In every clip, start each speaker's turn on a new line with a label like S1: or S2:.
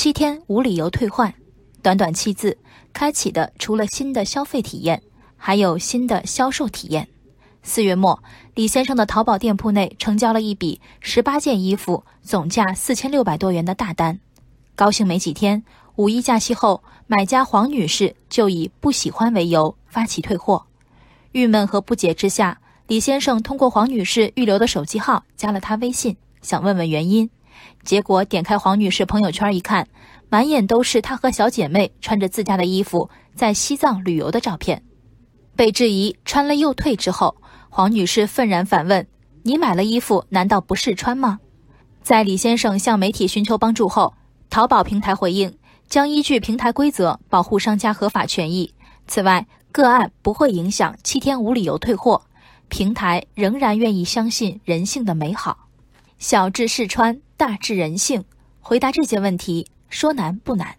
S1: 七天无理由退换，短短七字，开启的除了新的消费体验，还有新的销售体验。四月末，李先生的淘宝店铺内成交了一笔十八件衣服，总价四千六百多元的大单。高兴没几天，五一假期后，买家黄女士就以不喜欢为由发起退货。郁闷和不解之下，李先生通过黄女士预留的手机号加了她微信，想问问原因。结果点开黄女士朋友圈一看，满眼都是她和小姐妹穿着自家的衣服在西藏旅游的照片。被质疑穿了又退之后，黄女士愤然反问：“你买了衣服，难道不试穿吗？”在李先生向媒体寻求帮助后，淘宝平台回应将依据平台规则保护商家合法权益。此外，个案不会影响七天无理由退货，平台仍然愿意相信人性的美好。小智试穿。大致人性，回答这些问题说难不难。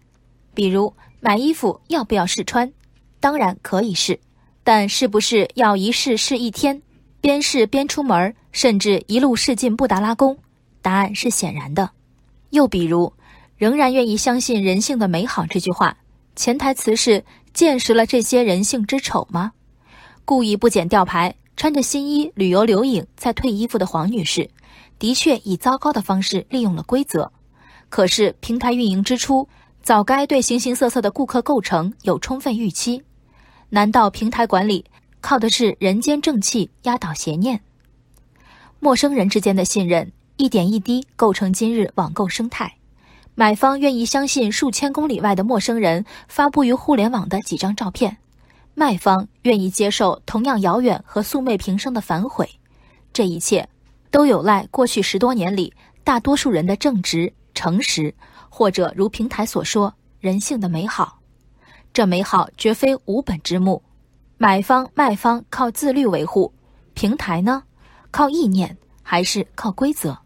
S1: 比如买衣服要不要试穿？当然可以试，但是不是要一试试一天，边试边出门，甚至一路试进布达拉宫？答案是显然的。又比如，仍然愿意相信人性的美好这句话，潜台词是见识了这些人性之丑吗？故意不剪吊牌，穿着新衣旅游留影再退衣服的黄女士。的确以糟糕的方式利用了规则，可是平台运营之初早该对形形色色的顾客构成有充分预期。难道平台管理靠的是人间正气压倒邪念？陌生人之间的信任一点一滴构成今日网购生态。买方愿意相信数千公里外的陌生人发布于互联网的几张照片，卖方愿意接受同样遥远和素昧平生的反悔。这一切。都有赖过去十多年里大多数人的正直、诚实，或者如平台所说，人性的美好。这美好绝非无本之木。买方卖方靠自律维护，平台呢，靠意念还是靠规则？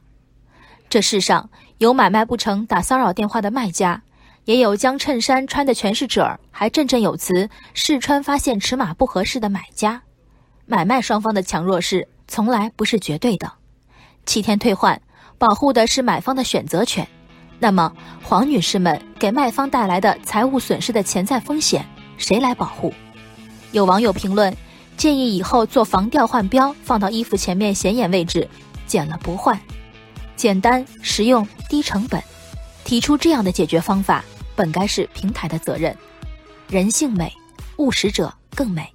S1: 这世上有买卖不成打骚扰电话的卖家，也有将衬衫穿的全是褶儿还振振有词试穿发现尺码不合适的买家。买卖双方的强弱势从来不是绝对的。七天退换，保护的是买方的选择权。那么，黄女士们给卖方带来的财务损失的潜在风险，谁来保护？有网友评论，建议以后做防调换标，放到衣服前面显眼位置，剪了不换，简单实用低成本。提出这样的解决方法，本该是平台的责任。人性美，务实者更美。